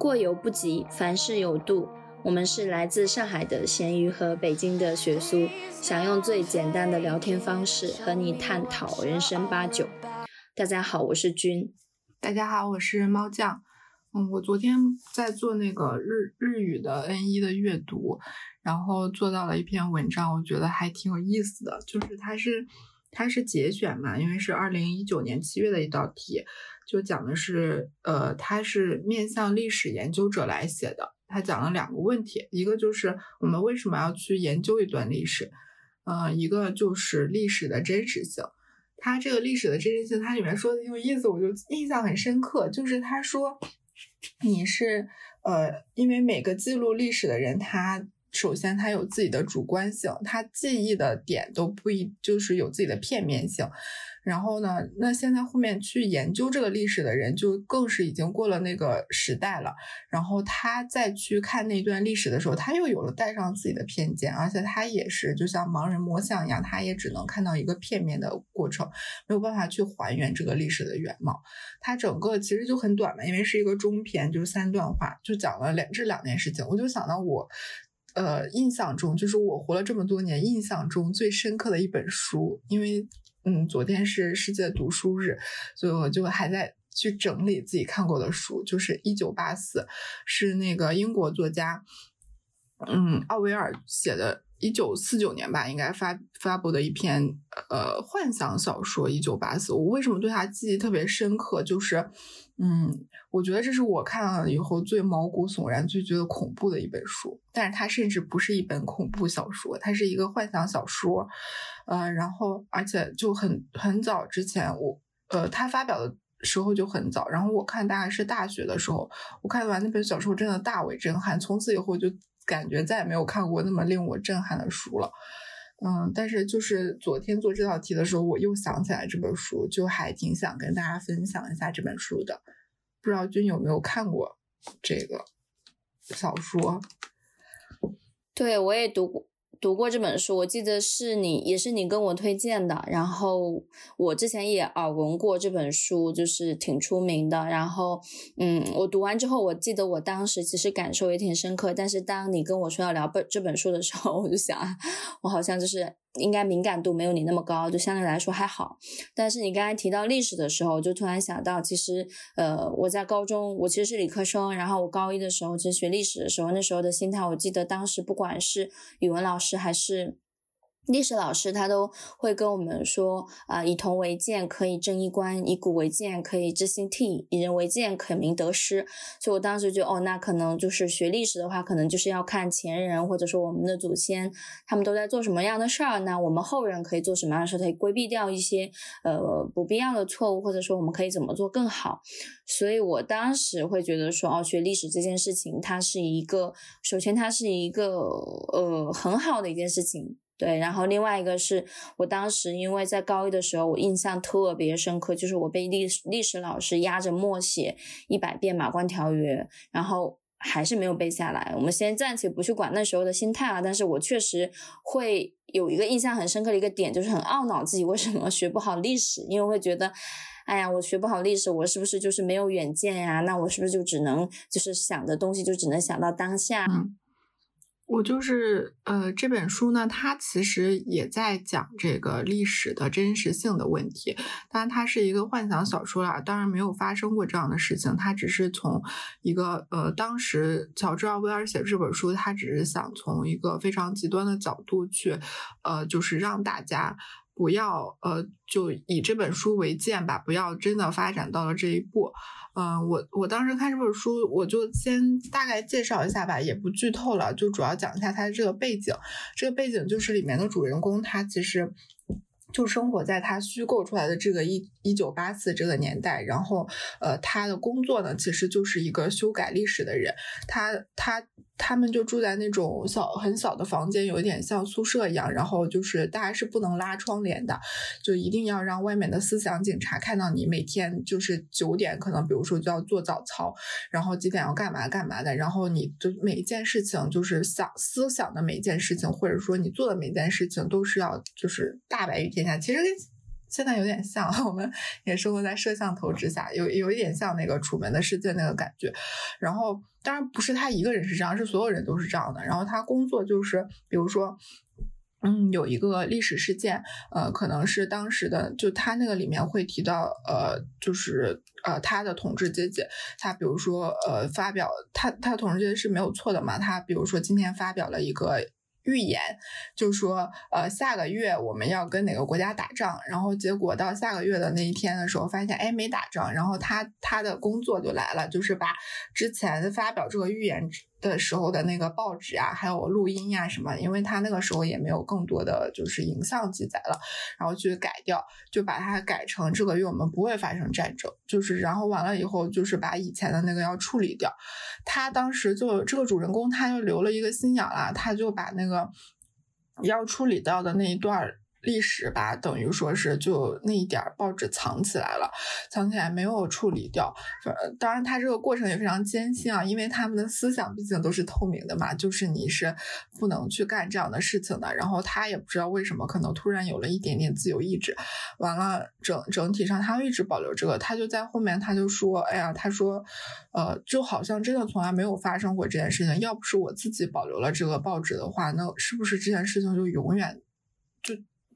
过犹不及，凡事有度。我们是来自上海的咸鱼和北京的雪苏，想用最简单的聊天方式和你探讨人生八九。大家好，我是君。大家好，我是猫酱。嗯，我昨天在做那个日日语的 N 一的阅读，然后做到了一篇文章，我觉得还挺有意思的。就是它是它是节选嘛，因为是二零一九年七月的一道题，就讲的是呃，它是面向历史研究者来写的。他讲了两个问题，一个就是我们为什么要去研究一段历史，呃，一个就是历史的真实性。他这个历史的真实性，它里面说的有意思，我就印象很深刻。就是他说，你是呃，因为每个记录历史的人，他首先他有自己的主观性，他记忆的点都不一，就是有自己的片面性。然后呢？那现在后面去研究这个历史的人，就更是已经过了那个时代了。然后他再去看那段历史的时候，他又有了带上自己的偏见，而且他也是就像盲人摸象一样，他也只能看到一个片面的过程，没有办法去还原这个历史的原貌。他整个其实就很短嘛，因为是一个中篇，就是三段话，就讲了两这两件事情。我就想到我，呃，印象中就是我活了这么多年，印象中最深刻的一本书，因为。嗯，昨天是世界读书日，所以我就还在去整理自己看过的书。就是《一九八四》，是那个英国作家，嗯，奥威尔写的，一九四九年吧，应该发发布的一篇呃幻想小说《一九八四》。我为什么对他记忆特别深刻？就是。嗯，我觉得这是我看了以后最毛骨悚然、最觉得恐怖的一本书。但是它甚至不是一本恐怖小说，它是一个幻想小说。呃，然后而且就很很早之前，我呃，他发表的时候就很早。然后我看大概是大学的时候，我看完那本小说，真的大为震撼。从此以后就感觉再也没有看过那么令我震撼的书了。嗯，但是就是昨天做这道题的时候，我又想起来这本书，就还挺想跟大家分享一下这本书的。不知道君有没有看过这个小说？对，我也读过。读过这本书，我记得是你，也是你跟我推荐的。然后我之前也耳闻过这本书，就是挺出名的。然后，嗯，我读完之后，我记得我当时其实感受也挺深刻。但是当你跟我说要聊本这本书的时候，我就想，我好像就是。应该敏感度没有你那么高，就相对来说还好。但是你刚才提到历史的时候，就突然想到，其实，呃，我在高中，我其实是理科生，然后我高一的时候其实学历史的时候，那时候的心态，我记得当时不管是语文老师还是。历史老师他都会跟我们说啊，以铜为鉴可以正衣冠，以古为鉴可以知兴替，以人为鉴可明得失。所以我当时就哦，那可能就是学历史的话，可能就是要看前人或者说我们的祖先他们都在做什么样的事儿，那我们后人可以做什么样的事，可以规避掉一些呃不必要的错误，或者说我们可以怎么做更好。所以我当时会觉得说，哦，学历史这件事情，它是一个首先它是一个呃很好的一件事情。对，然后另外一个是我当时因为在高一的时候，我印象特别深刻，就是我被历史历史老师压着默写一百遍《马关条约》，然后还是没有背下来。我们先暂且不去管那时候的心态啊，但是我确实会有一个印象很深刻的一个点，就是很懊恼自己为什么学不好历史，因为会觉得，哎呀，我学不好历史，我是不是就是没有远见呀？那我是不是就只能就是想的东西就只能想到当下？我就是呃，这本书呢，它其实也在讲这个历史的真实性的问题。当然，它是一个幻想小说啦，当然没有发生过这样的事情。它只是从一个呃，当时乔治奥威尔写这本书，他只是想从一个非常极端的角度去，呃，就是让大家。不要呃，就以这本书为鉴吧，不要真的发展到了这一步。嗯，我我当时看这本书，我就先大概介绍一下吧，也不剧透了，就主要讲一下它的这个背景。这个背景就是里面的主人公，他其实。就生活在他虚构出来的这个一一九八四这个年代，然后，呃，他的工作呢，其实就是一个修改历史的人。他他他们就住在那种小很小的房间，有一点像宿舍一样。然后就是大家是不能拉窗帘的，就一定要让外面的思想警察看到你每天就是九点可能，比如说就要做早操，然后几点要干嘛干嘛的。然后你就每一件事情，就是想思想的每一件事情，或者说你做的每一件事情，都是要就是大白于天下。其实跟现在有点像，我们也生活在摄像头之下，有有一点像那个《楚门的世界》那个感觉。然后，当然不是他一个人是这样，是所有人都是这样的。然后他工作就是，比如说。嗯，有一个历史事件，呃，可能是当时的，就他那个里面会提到，呃，就是呃，他的统治阶级，他比如说，呃，发表他他的统治阶级是没有错的嘛，他比如说今天发表了一个预言，就说，呃，下个月我们要跟哪个国家打仗，然后结果到下个月的那一天的时候，发现哎没打仗，然后他他的工作就来了，就是把之前发表这个预言。的时候的那个报纸啊，还有录音呀什么，因为他那个时候也没有更多的就是影像记载了，然后去改掉，就把它改成这个月我们不会发生战争，就是然后完了以后就是把以前的那个要处理掉。他当时就这个主人公他就留了一个心眼了，他就把那个要处理掉的那一段。历史吧，等于说是就那一点报纸藏起来了，藏起来没有处理掉。呃，当然他这个过程也非常艰辛啊，因为他们的思想毕竟都是透明的嘛，就是你是不能去干这样的事情的。然后他也不知道为什么，可能突然有了一点点自由意志。完了，整整体上他一直保留这个，他就在后面他就说：“哎呀，他说，呃，就好像真的从来没有发生过这件事情。要不是我自己保留了这个报纸的话，那是不是这件事情就永远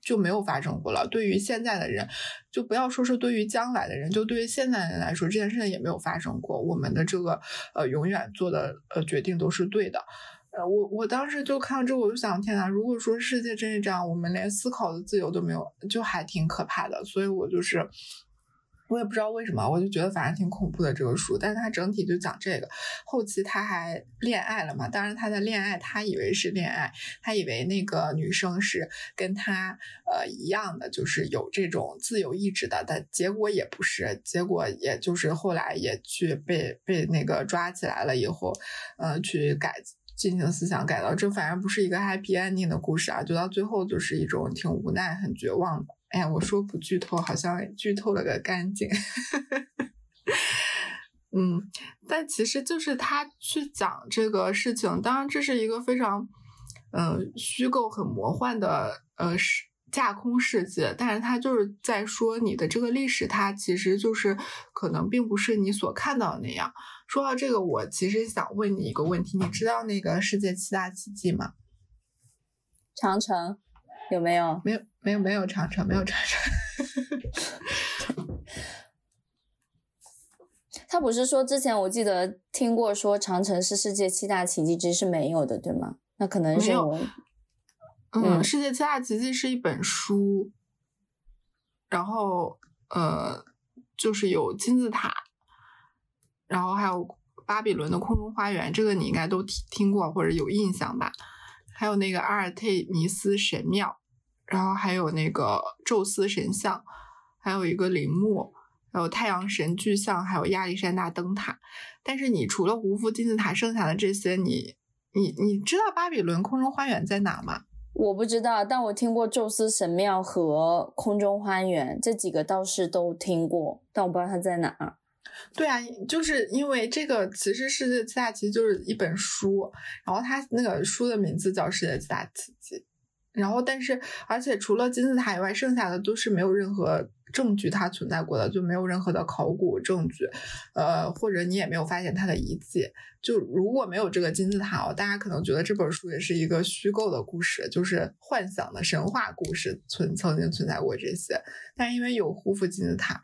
就？”没有发生过了。对于现在的人，就不要说是对于将来的人，就对于现在人来说，这件事情也没有发生过。我们的这个呃，永远做的呃决定都是对的。呃，我我当时就看到这，我就想，天呐，如果说世界真是这样，我们连思考的自由都没有，就还挺可怕的。所以我就是。我也不知道为什么，我就觉得反正挺恐怖的这个书，但是它整体就讲这个。后期他还恋爱了嘛？当然他的恋爱，他以为是恋爱，他以为那个女生是跟他呃一样的，就是有这种自由意志的，但结果也不是，结果也就是后来也去被被那个抓起来了以后，呃，去改进行思想改造，这反而不是一个 happy ending 的故事啊，就到最后就是一种挺无奈、很绝望的。哎呀，我说不剧透，好像剧透了个干净。嗯，但其实就是他去讲这个事情，当然这是一个非常，呃，虚构、很魔幻的呃世架空世界，但是他就是在说你的这个历史，它其实就是可能并不是你所看到的那样。说到这个，我其实想问你一个问题，你知道那个世界七大奇迹吗？长城。有没有？没有，没有，没有长城，没有长城。他不是说之前我记得听过说长城是世界七大奇迹之一是没有的，对吗？那可能是有。嗯，世界七大奇迹是一本书，然后呃，就是有金字塔，然后还有巴比伦的空中花园，这个你应该都听听过或者有印象吧？还有那个阿尔忒弥斯神庙，然后还有那个宙斯神像，还有一个陵墓，还有太阳神巨像，还有亚历山大灯塔。但是你除了胡夫金字塔，剩下的这些，你你你知道巴比伦空中花园在哪吗？我不知道，但我听过宙斯神庙和空中花园这几个倒是都听过，但我不知道它在哪儿。对啊，就是因为这个其实世界七大奇迹就是一本书，然后它那个书的名字叫《世界七大奇迹》，然后但是而且除了金字塔以外，剩下的都是没有任何证据它存在过的，就没有任何的考古证据，呃，或者你也没有发现它的遗迹。就如果没有这个金字塔哦，大家可能觉得这本书也是一个虚构的故事，就是幻想的神话故事存曾经存在过这些，但因为有胡夫金字塔。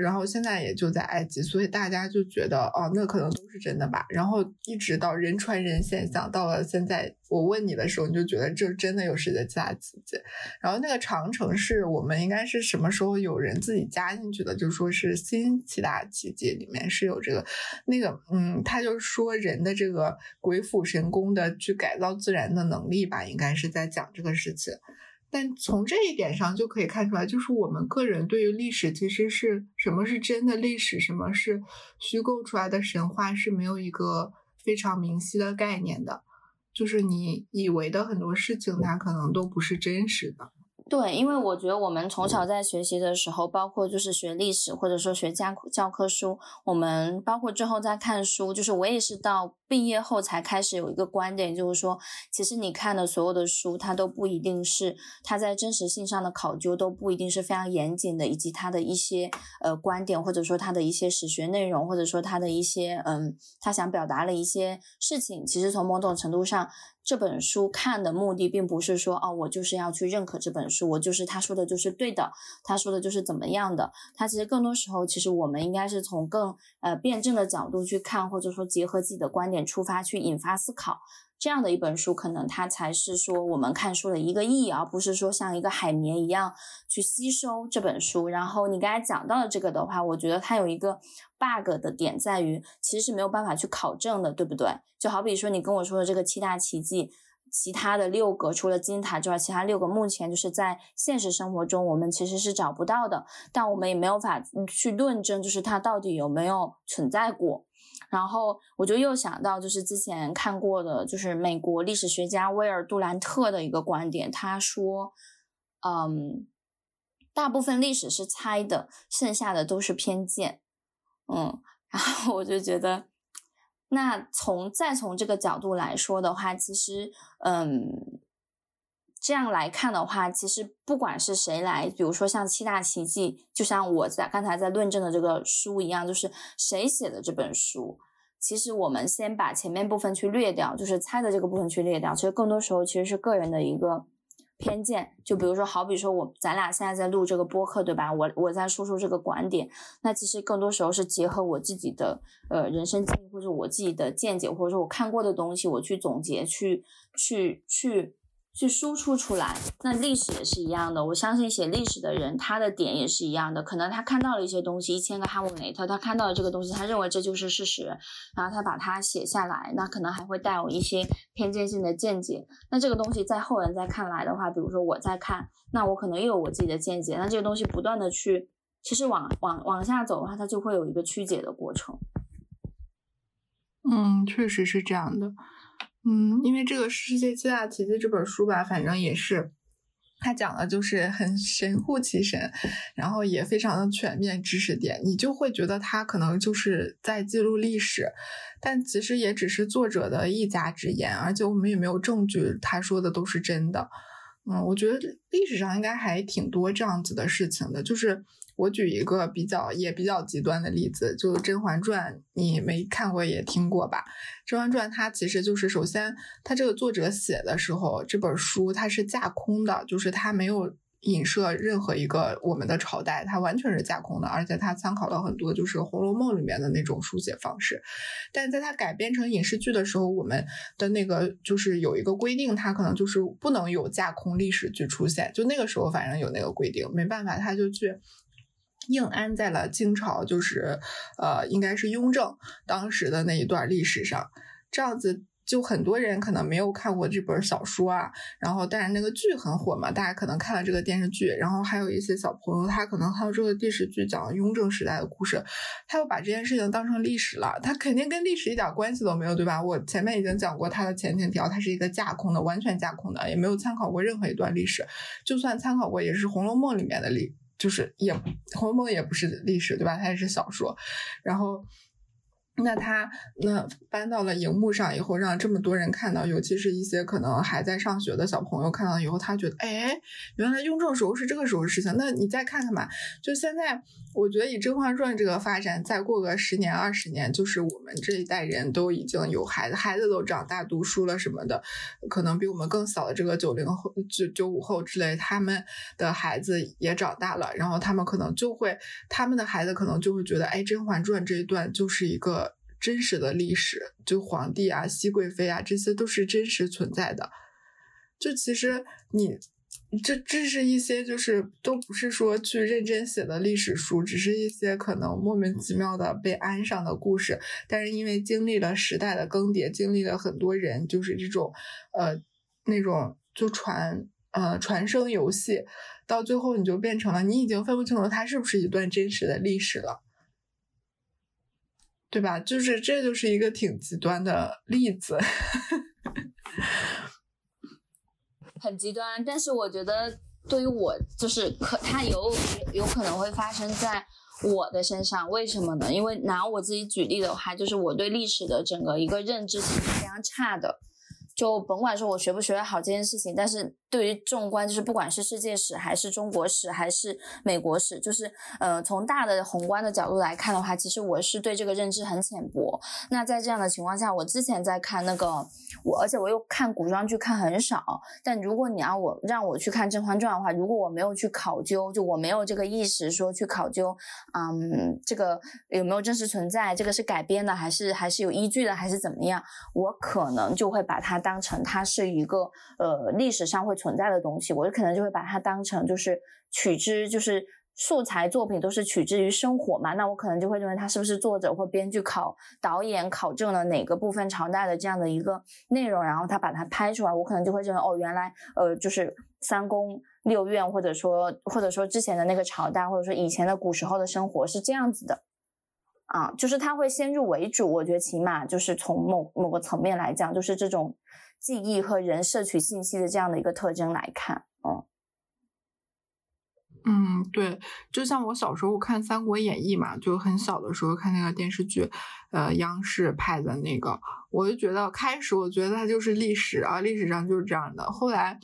然后现在也就在埃及，所以大家就觉得哦，那可能都是真的吧。然后一直到人传人现象，到了现在我问你的时候，你就觉得这真的有世界七大奇迹。然后那个长城是我们应该是什么时候有人自己加进去的？就说是新七大奇迹里面是有这个那个嗯，他就说人的这个鬼斧神工的去改造自然的能力吧，应该是在讲这个事情。但从这一点上就可以看出来，就是我们个人对于历史其实是什么是真的历史，什么是虚构出来的神话是没有一个非常明晰的概念的。就是你以为的很多事情，它可能都不是真实的。对，因为我觉得我们从小在学习的时候，包括就是学历史或者说学教教科书，我们包括之后在看书，就是我也是到毕业后才开始有一个观点，就是说，其实你看的所有的书，它都不一定是它在真实性上的考究都不一定是非常严谨的，以及它的一些呃观点，或者说它的一些史学内容，或者说它的一些嗯，他想表达的一些事情，其实从某种程度上。这本书看的目的并不是说哦，我就是要去认可这本书，我就是他说的就是对的，他说的就是怎么样的。他其实更多时候，其实我们应该是从更呃辩证的角度去看，或者说结合自己的观点出发去引发思考。这样的一本书，可能它才是说我们看书的一个意义，而不是说像一个海绵一样去吸收这本书。然后你刚才讲到的这个的话，我觉得它有一个 bug 的点在于，其实是没有办法去考证的，对不对？就好比说你跟我说的这个七大奇迹，其他的六个除了金字塔之外，其他六个目前就是在现实生活中我们其实是找不到的，但我们也没有法去论证，就是它到底有没有存在过。然后我就又想到，就是之前看过的，就是美国历史学家威尔杜兰特的一个观点，他说，嗯，大部分历史是猜的，剩下的都是偏见，嗯，然后我就觉得，那从再从这个角度来说的话，其实，嗯。这样来看的话，其实不管是谁来，比如说像七大奇迹，就像我在刚才在论证的这个书一样，就是谁写的这本书，其实我们先把前面部分去略掉，就是猜的这个部分去略掉，其实更多时候其实是个人的一个偏见。就比如说，好比说我咱俩现在在录这个播客，对吧？我我在说出这个观点，那其实更多时候是结合我自己的呃人生经历，或者我自己的见解，或者说我看过的东西，我去总结，去去去。去去输出出来，那历史也是一样的。我相信写历史的人，他的点也是一样的。可能他看到了一些东西，一千个哈姆雷特，他看到了这个东西，他认为这就是事实，然后他把它写下来。那可能还会带有一些偏见性的见解。那这个东西在后人在看来的话，比如说我在看，那我可能又有我自己的见解。那这个东西不断的去，其实往往往下走的话，它就会有一个曲解的过程。嗯，确实是这样的。嗯，因为这个《世界七大奇迹》这本书吧，反正也是，它讲的就是很神乎其神，然后也非常的全面知识点，你就会觉得它可能就是在记录历史，但其实也只是作者的一家之言，而且我们也没有证据他说的都是真的。嗯，我觉得历史上应该还挺多这样子的事情的，就是。我举一个比较也比较极端的例子，就《甄嬛传》，你没看过也听过吧？《甄嬛传》它其实就是首先，它这个作者写的时候，这本书它是架空的，就是它没有影射任何一个我们的朝代，它完全是架空的，而且它参考了很多就是《红楼梦》里面的那种书写方式。但在它改编成影视剧的时候，我们的那个就是有一个规定，它可能就是不能有架空历史剧出现。就那个时候，反正有那个规定，没办法，他就去。硬安在了清朝，就是呃，应该是雍正当时的那一段历史上，这样子就很多人可能没有看过这本小说啊，然后但是那个剧很火嘛，大家可能看了这个电视剧，然后还有一些小朋友，他可能看到这个电视剧讲雍正时代的故事，他又把这件事情当成历史了，他肯定跟历史一点关系都没有，对吧？我前面已经讲过他的前情条，它是一个架空的，完全架空的，也没有参考过任何一段历史，就算参考过，也是《红楼梦》里面的历。就是也《红楼梦》也不是历史，对吧？它也是小说，然后。那他那搬到了荧幕上以后，让这么多人看到，尤其是一些可能还在上学的小朋友看到以后，他觉得，哎，原来雍正时候是这个时候的事情。那你再看看吧，就现在，我觉得以《甄嬛传》这个发展，再过个十年二十年，就是我们这一代人都已经有孩子，孩子都长大读书了什么的，可能比我们更小的这个九零后、九九五后之类，他们的孩子也长大了，然后他们可能就会，他们的孩子可能就会觉得，哎，《甄嬛传》这一段就是一个。真实的历史，就皇帝啊、熹贵妃啊，这些都是真实存在的。就其实你这这是一些，就是都不是说去认真写的历史书，只是一些可能莫名其妙的被安上的故事。但是因为经历了时代的更迭，经历了很多人，就是这种呃那种就传呃传声游戏，到最后你就变成了你已经分不清楚它是不是一段真实的历史了。对吧？就是这就是一个挺极端的例子，很极端。但是我觉得，对于我，就是可它有有可能会发生在我的身上。为什么呢？因为拿我自己举例的话，就是我对历史的整个一个认知其实非常差的。就甭管说我学不学得好这件事情，但是对于纵观，就是不管是世界史还是中国史还是美国史，就是呃从大的宏观的角度来看的话，其实我是对这个认知很浅薄。那在这样的情况下，我之前在看那个我，而且我又看古装剧看很少。但如果你要我让我去看《甄嬛传》的话，如果我没有去考究，就我没有这个意识说去考究，嗯，这个有没有真实存在，这个是改编的还是还是有依据的还是怎么样，我可能就会把它。当成它是一个呃历史上会存在的东西，我就可能就会把它当成就是取之就是素材作品都是取之于生活嘛，那我可能就会认为它是不是作者或编剧考导演考证了哪个部分朝代的这样的一个内容，然后他把它拍出来，我可能就会认为哦原来呃就是三宫六院或者说或者说之前的那个朝代或者说以前的古时候的生活是这样子的。啊，就是他会先入为主，我觉得起码就是从某某个层面来讲，就是这种记忆和人摄取信息的这样的一个特征来看，嗯，嗯，对，就像我小时候看《三国演义》嘛，就很小的时候看那个电视剧，呃，央视拍的那个，我就觉得开始我觉得它就是历史啊，历史上就是这样的，后来，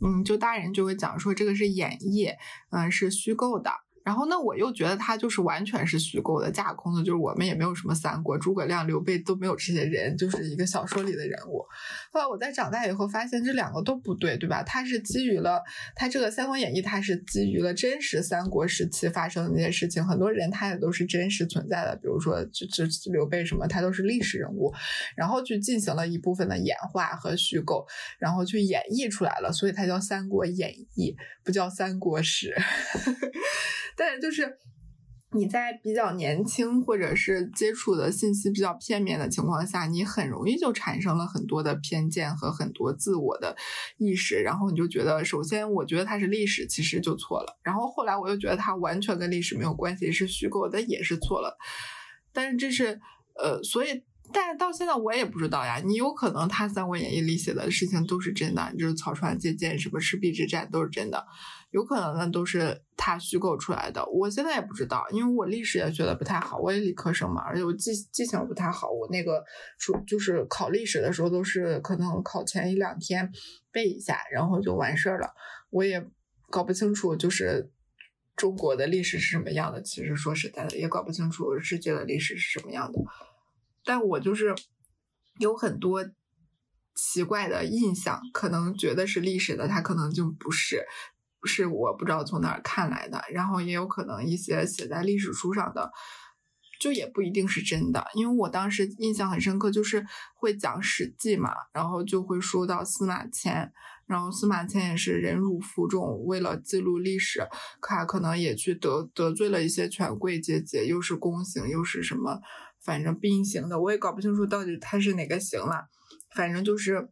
嗯，就大人就会讲说这个是演绎，嗯，是虚构的。然后，那我又觉得他就是完全是虚构的、架空的，就是我们也没有什么三国、诸葛亮、刘备都没有这些人，就是一个小说里的人物。后来我在长大以后发现这两个都不对，对吧？它是基于了它这个《三国演义》，它是基于了真实三国时期发生的那些事情，很多人他也都是真实存在的，比如说就就刘备什么，他都是历史人物，然后去进行了一部分的演化和虚构，然后去演绎出来了，所以它叫《三国演义》，不叫《三国史》。但是就是你在比较年轻或者是接触的信息比较片面的情况下，你很容易就产生了很多的偏见和很多自我的意识，然后你就觉得，首先我觉得它是历史，其实就错了。然后后来我又觉得它完全跟历史没有关系，是虚构的，也是错了。但是这是呃，所以。但是到现在我也不知道呀，你有可能他《三国演义》里写的事情都是真的，就是草船借箭、什么赤壁之战都是真的，有可能那都是他虚构出来的。我现在也不知道，因为我历史也学的不太好，我也理科生嘛，而且我记记性不太好，我那个出就是考历史的时候都是可能考前一两天背一下，然后就完事儿了。我也搞不清楚就是中国的历史是什么样的，其实说实在的，也搞不清楚世界的历史是什么样的。但我就是有很多奇怪的印象，可能觉得是历史的，它可能就不是，是我不知道从哪儿看来的。然后也有可能一些写在历史书上的，就也不一定是真的。因为我当时印象很深刻，就是会讲《史记》嘛，然后就会说到司马迁，然后司马迁也是忍辱负重，为了记录历史，他可能也去得得罪了一些权贵阶级，又是宫刑，又是什么。反正兵刑的，我也搞不清楚到底他是哪个刑了，反正就是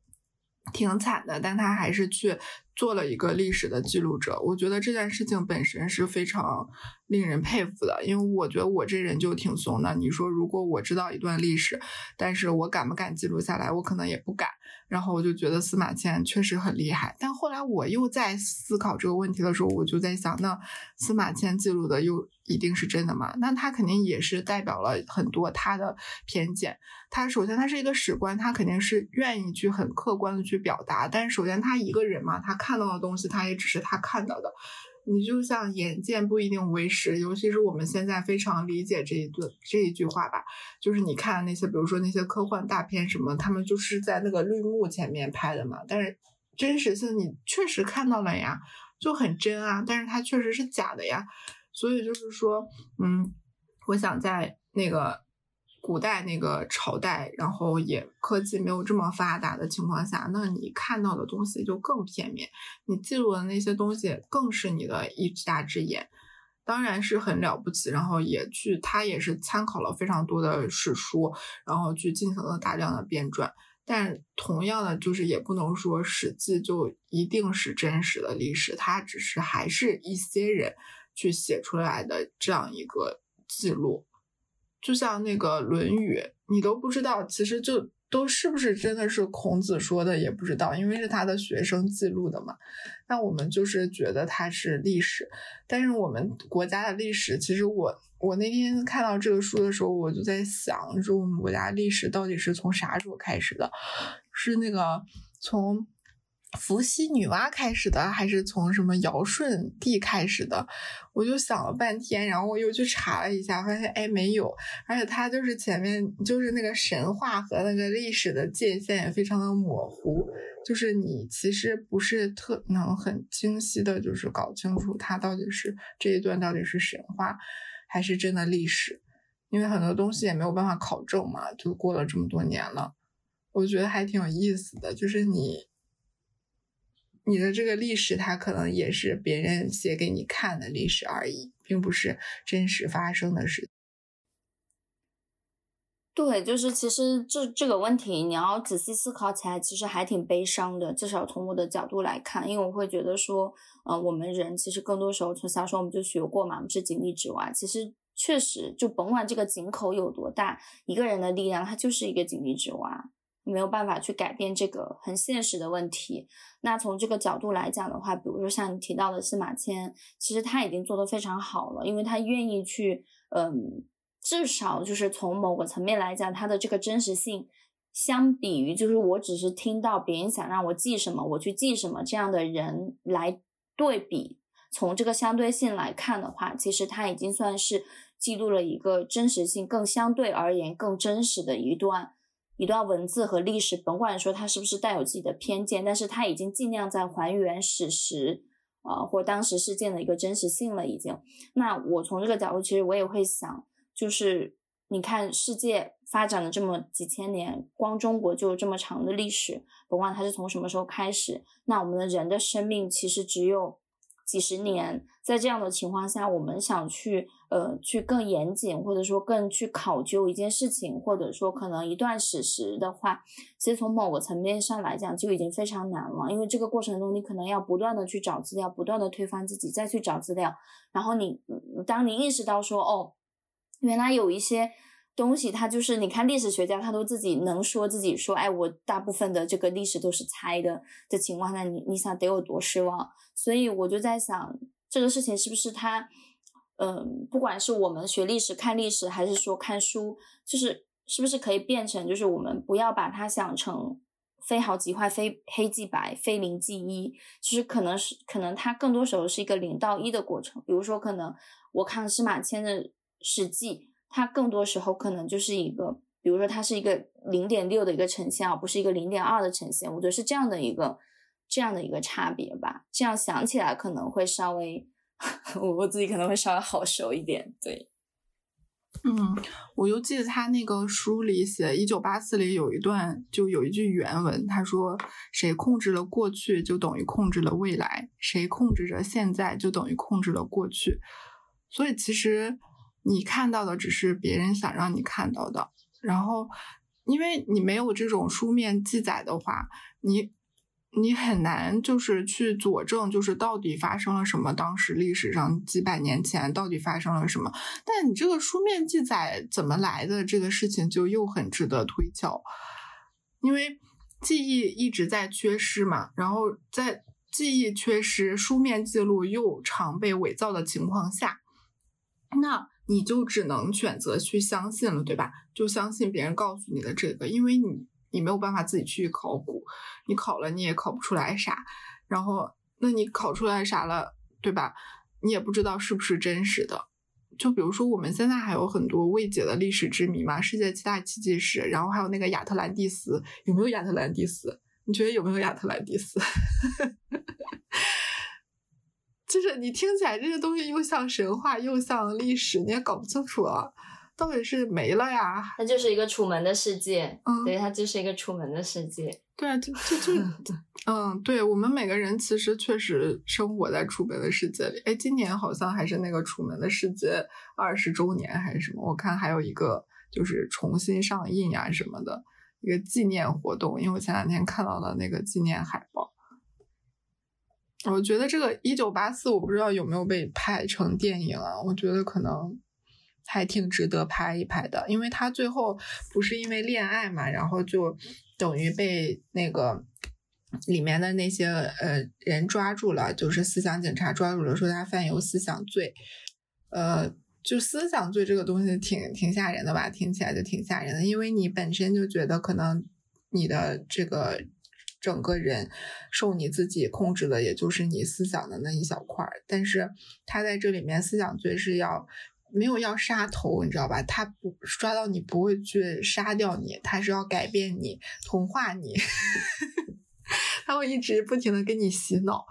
挺惨的，但他还是去做了一个历史的记录者。我觉得这件事情本身是非常令人佩服的，因为我觉得我这人就挺怂的。你说如果我知道一段历史，但是我敢不敢记录下来？我可能也不敢。然后我就觉得司马迁确实很厉害，但后来我又在思考这个问题的时候，我就在想，那司马迁记录的又一定是真的吗？那他肯定也是代表了很多他的偏见。他首先他是一个史官，他肯定是愿意去很客观的去表达。但是首先他一个人嘛，他看到的东西，他也只是他看到的。你就像眼见不一定为实，尤其是我们现在非常理解这一段这一句话吧。就是你看那些，比如说那些科幻大片什么，他们就是在那个绿幕前面拍的嘛。但是真实性你确实看到了呀，就很真啊。但是它确实是假的呀。所以就是说，嗯，我想在那个。古代那个朝代，然后也科技没有这么发达的情况下，那你看到的东西就更片面，你记录的那些东西更是你的一家之言，当然是很了不起。然后也去，他也是参考了非常多的史书，然后去进行了大量的编撰。但同样的，就是也不能说《史记》就一定是真实的历史，它只是还是一些人去写出来的这样一个记录。就像那个《论语》，你都不知道，其实就都是不是真的是孔子说的也不知道，因为是他的学生记录的嘛。那我们就是觉得它是历史，但是我们国家的历史，其实我我那天看到这个书的时候，我就在想，说我们国家历史到底是从啥时候开始的？是那个从。伏羲女娲开始的，还是从什么尧舜帝开始的？我就想了半天，然后我又去查了一下，发现哎没有，而且它就是前面就是那个神话和那个历史的界限也非常的模糊，就是你其实不是特能很清晰的，就是搞清楚它到底是这一段到底是神话还是真的历史，因为很多东西也没有办法考证嘛，就过了这么多年了，我觉得还挺有意思的，就是你。你的这个历史，它可能也是别人写给你看的历史而已，并不是真实发生的事。对，就是其实这这个问题，你要仔细思考起来，其实还挺悲伤的。至少从我的角度来看，因为我会觉得说，嗯，我们人其实更多时候从小时候我们就学过嘛，我们是井底之蛙。其实确实，就甭管这个井口有多大，一个人的力量，它就是一个井底之蛙。没有办法去改变这个很现实的问题。那从这个角度来讲的话，比如说像你提到的司马迁，其实他已经做得非常好了，因为他愿意去，嗯，至少就是从某个层面来讲，他的这个真实性，相比于就是我只是听到别人想让我记什么，我去记什么这样的人来对比，从这个相对性来看的话，其实他已经算是记录了一个真实性更相对而言更真实的一段。一段文字和历史，甭管说它是不是带有自己的偏见，但是它已经尽量在还原史实，啊，或当时事件的一个真实性了。已经，那我从这个角度，其实我也会想，就是你看世界发展了这么几千年，光中国就有这么长的历史，甭管它是从什么时候开始，那我们的人的生命其实只有几十年。在这样的情况下，我们想去呃去更严谨，或者说更去考究一件事情，或者说可能一段史实的话，其实从某个层面上来讲就已经非常难了。因为这个过程中，你可能要不断的去找资料，不断的推翻自己，再去找资料。然后你当你意识到说哦，原来有一些东西，它就是你看历史学家他都自己能说自己说，哎，我大部分的这个历史都是猜的的情况下，你你想得有多失望？所以我就在想。这个事情是不是他，嗯，不管是我们学历史看历史，还是说看书，就是是不是可以变成，就是我们不要把它想成非好即坏、非黑即白、非零即一，就是可能是可能它更多时候是一个零到一的过程。比如说，可能我看司马迁的《史记》，它更多时候可能就是一个，比如说它是一个零点六的一个呈现，而不是一个零点二的呈现。我觉得是这样的一个。这样的一个差别吧，这样想起来可能会稍微，我我自己可能会稍微好受一点。对，嗯，我就记得他那个书里写，一九八四里有一段，就有一句原文，他说：“谁控制了过去，就等于控制了未来；谁控制着现在，就等于控制了过去。”所以其实你看到的只是别人想让你看到的，然后因为你没有这种书面记载的话，你。你很难就是去佐证，就是到底发生了什么，当时历史上几百年前到底发生了什么？但你这个书面记载怎么来的这个事情就又很值得推敲，因为记忆一直在缺失嘛，然后在记忆缺失、书面记录又常被伪造的情况下，那你就只能选择去相信了，对吧？就相信别人告诉你的这个，因为你。你没有办法自己去考古，你考了你也考不出来啥，然后那你考出来啥了，对吧？你也不知道是不是真实的。就比如说我们现在还有很多未解的历史之谜嘛，世界七大奇迹史，然后还有那个亚特兰蒂斯，有没有亚特兰蒂斯？你觉得有没有亚特兰蒂斯？就是你听起来这些东西又像神话又像历史，你也搞不清楚啊。到底是没了呀？它就是一个楚门的世界，嗯，对，它就是一个楚门的世界。对啊，就就就，嗯，对我们每个人其实确实生活在楚门的世界里。哎，今年好像还是那个楚门的世界二十周年还是什么？我看还有一个就是重新上映呀什么的一个纪念活动。因为我前两天看到了那个纪念海报，我觉得这个一九八四我不知道有没有被拍成电影啊？我觉得可能。还挺值得拍一拍的。因为他最后不是因为恋爱嘛，然后就等于被那个里面的那些呃人抓住了，就是思想警察抓住了，说他犯有思想罪。呃，就思想罪这个东西挺挺吓人的吧？听起来就挺吓人的，因为你本身就觉得可能你的这个。整个人受你自己控制的，也就是你思想的那一小块儿。但是他在这里面思想罪是要没有要杀头，你知道吧？他不抓到你不会去杀掉你，他是要改变你、同化你。他会一直不停的给你洗脑，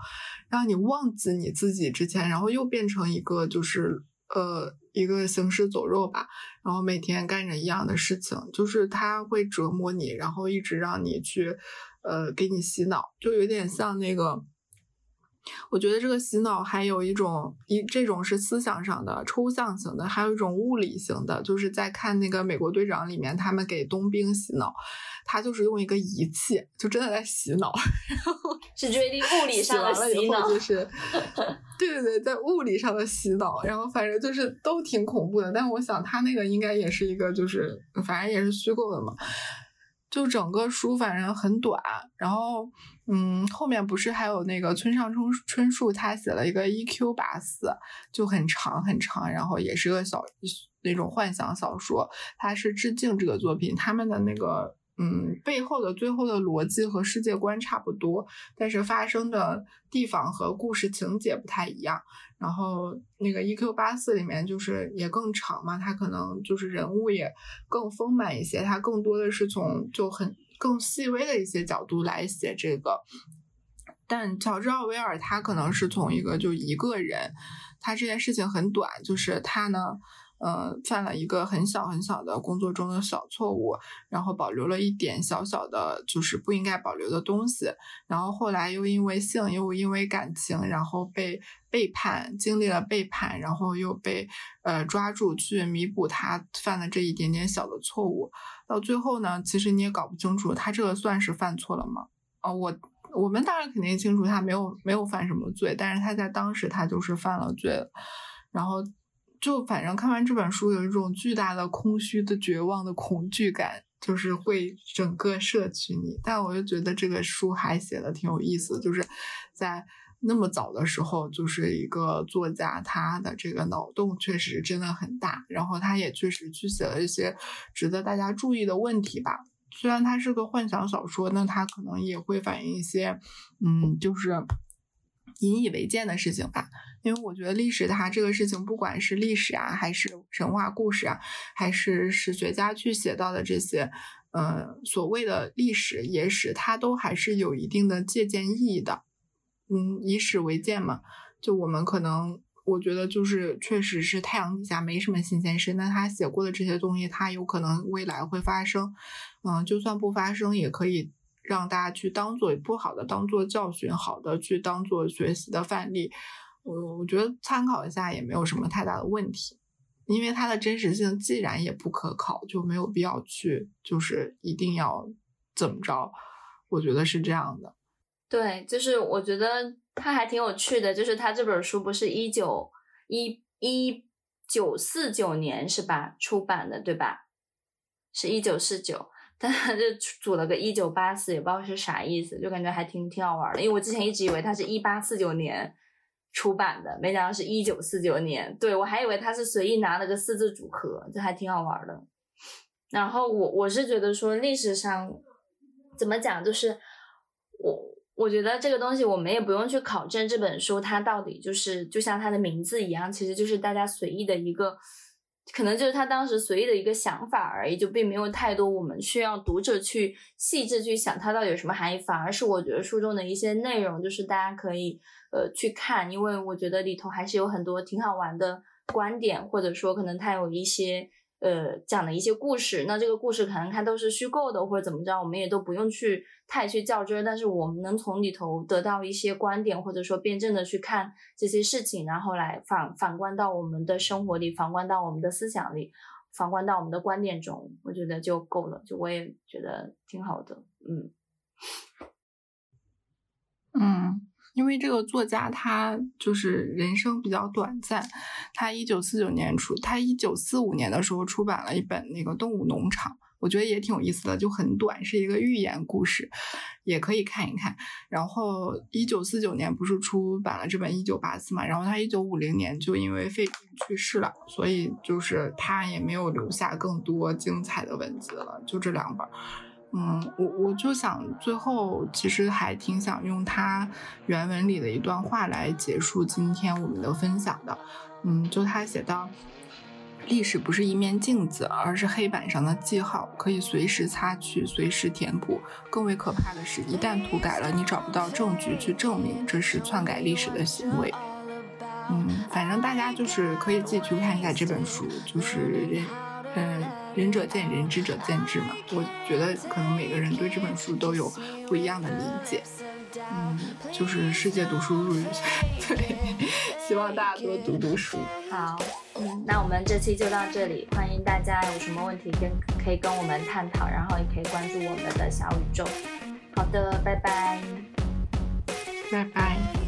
让你忘记你自己之前，然后又变成一个就是呃一个行尸走肉吧。然后每天干着一样的事情，就是他会折磨你，然后一直让你去。呃，给你洗脑，就有点像那个。我觉得这个洗脑还有一种一这种是思想上的抽象型的，还有一种物理型的，就是在看那个美国队长里面，他们给冬兵洗脑，他就是用一个仪器，就真的在洗脑，然后 是决定物理上的洗脑，就是 对对对，在物理上的洗脑，然后反正就是都挺恐怖的，但我想他那个应该也是一个，就是反正也是虚构的嘛。就整个书反正很短，然后嗯，后面不是还有那个村上春春树他写了一个 E.Q. 八四，就很长很长，然后也是个小那种幻想小说，他是致敬这个作品，他们的那个。嗯，背后的最后的逻辑和世界观差不多，但是发生的地方和故事情节不太一样。然后那个 E.Q. 八四里面就是也更长嘛，它可能就是人物也更丰满一些，它更多的是从就很更细微的一些角度来写这个。但乔治奥威尔他可能是从一个就一个人，他这件事情很短，就是他呢。呃，犯了一个很小很小的工作中的小错误，然后保留了一点小小的，就是不应该保留的东西，然后后来又因为性，又因为感情，然后被背叛，经历了背叛，然后又被呃抓住去弥补他犯的这一点点小的错误，到最后呢，其实你也搞不清楚他这个算是犯错了吗？啊，我我们当然肯定清楚他没有没有犯什么罪，但是他在当时他就是犯了罪，然后。就反正看完这本书，有一种巨大的空虚的绝望的恐惧感，就是会整个摄取你。但我又觉得这个书还写的挺有意思，就是在那么早的时候，就是一个作家，他的这个脑洞确实真的很大，然后他也确实去写了一些值得大家注意的问题吧。虽然它是个幻想小说，那它可能也会反映一些，嗯，就是引以为鉴的事情吧。因为我觉得历史它这个事情，不管是历史啊，还是神话故事啊，还是史学家去写到的这些，呃，所谓的历史野史，它都还是有一定的借鉴意义的。嗯，以史为鉴嘛，就我们可能，我觉得就是确实是太阳底下没什么新鲜事。那他写过的这些东西，它有可能未来会发生。嗯，就算不发生，也可以让大家去当做不好的当做教训，好的去当做学习的范例。我我觉得参考一下也没有什么太大的问题，因为它的真实性既然也不可考，就没有必要去就是一定要怎么着。我觉得是这样的。对，就是我觉得它还挺有趣的，就是它这本书不是一九一一九四九年是吧出版的对吧？是一九四九，但他就组了个一九八四，也不知道是啥意思，就感觉还挺挺好玩的。因为我之前一直以为它是一八四九年。出版的，没想到是一九四九年，对我还以为他是随意拿了个四字组合，这还挺好玩的。然后我我是觉得说历史上怎么讲，就是我我觉得这个东西我们也不用去考证这本书它到底就是就像它的名字一样，其实就是大家随意的一个，可能就是他当时随意的一个想法而已，就并没有太多我们需要读者去细致去想它到底有什么含义，反而是我觉得书中的一些内容就是大家可以。呃，去看，因为我觉得里头还是有很多挺好玩的观点，或者说可能它有一些呃讲的一些故事。那这个故事可能它都是虚构的，或者怎么着，我们也都不用去太去较真。但是我们能从里头得到一些观点，或者说辩证的去看这些事情，然后来反反观到我们的生活里，反观到我们的思想里，反观到我们的观点中，我觉得就够了。就我也觉得挺好的，嗯嗯。因为这个作家他就是人生比较短暂，他一九四九年出，他一九四五年的时候出版了一本那个《动物农场》。我觉得也挺有意思的，就很短，是一个寓言故事，也可以看一看。然后一九四九年不是出版了这本一九八四嘛，然后他一九五零年就因为肺病去世了，所以就是他也没有留下更多精彩的文字了，就这两本。嗯，我我就想最后其实还挺想用他原文里的一段话来结束今天我们的分享的。嗯，就他写到。历史不是一面镜子，而是黑板上的记号，可以随时擦去，随时填补。更为可怕的是，一旦涂改了，你找不到证据去证明这是篡改历史的行为。嗯，反正大家就是可以自己去看一下这本书，就是，嗯，仁者见仁，智者见智嘛。我觉得可能每个人对这本书都有不一样的理解。嗯，就是世界读书日，对，希望大家多读读书。好，嗯，那我们这期就到这里，欢迎大家有什么问题跟可以跟我们探讨，然后也可以关注我们的小宇宙。好的，拜拜，拜拜。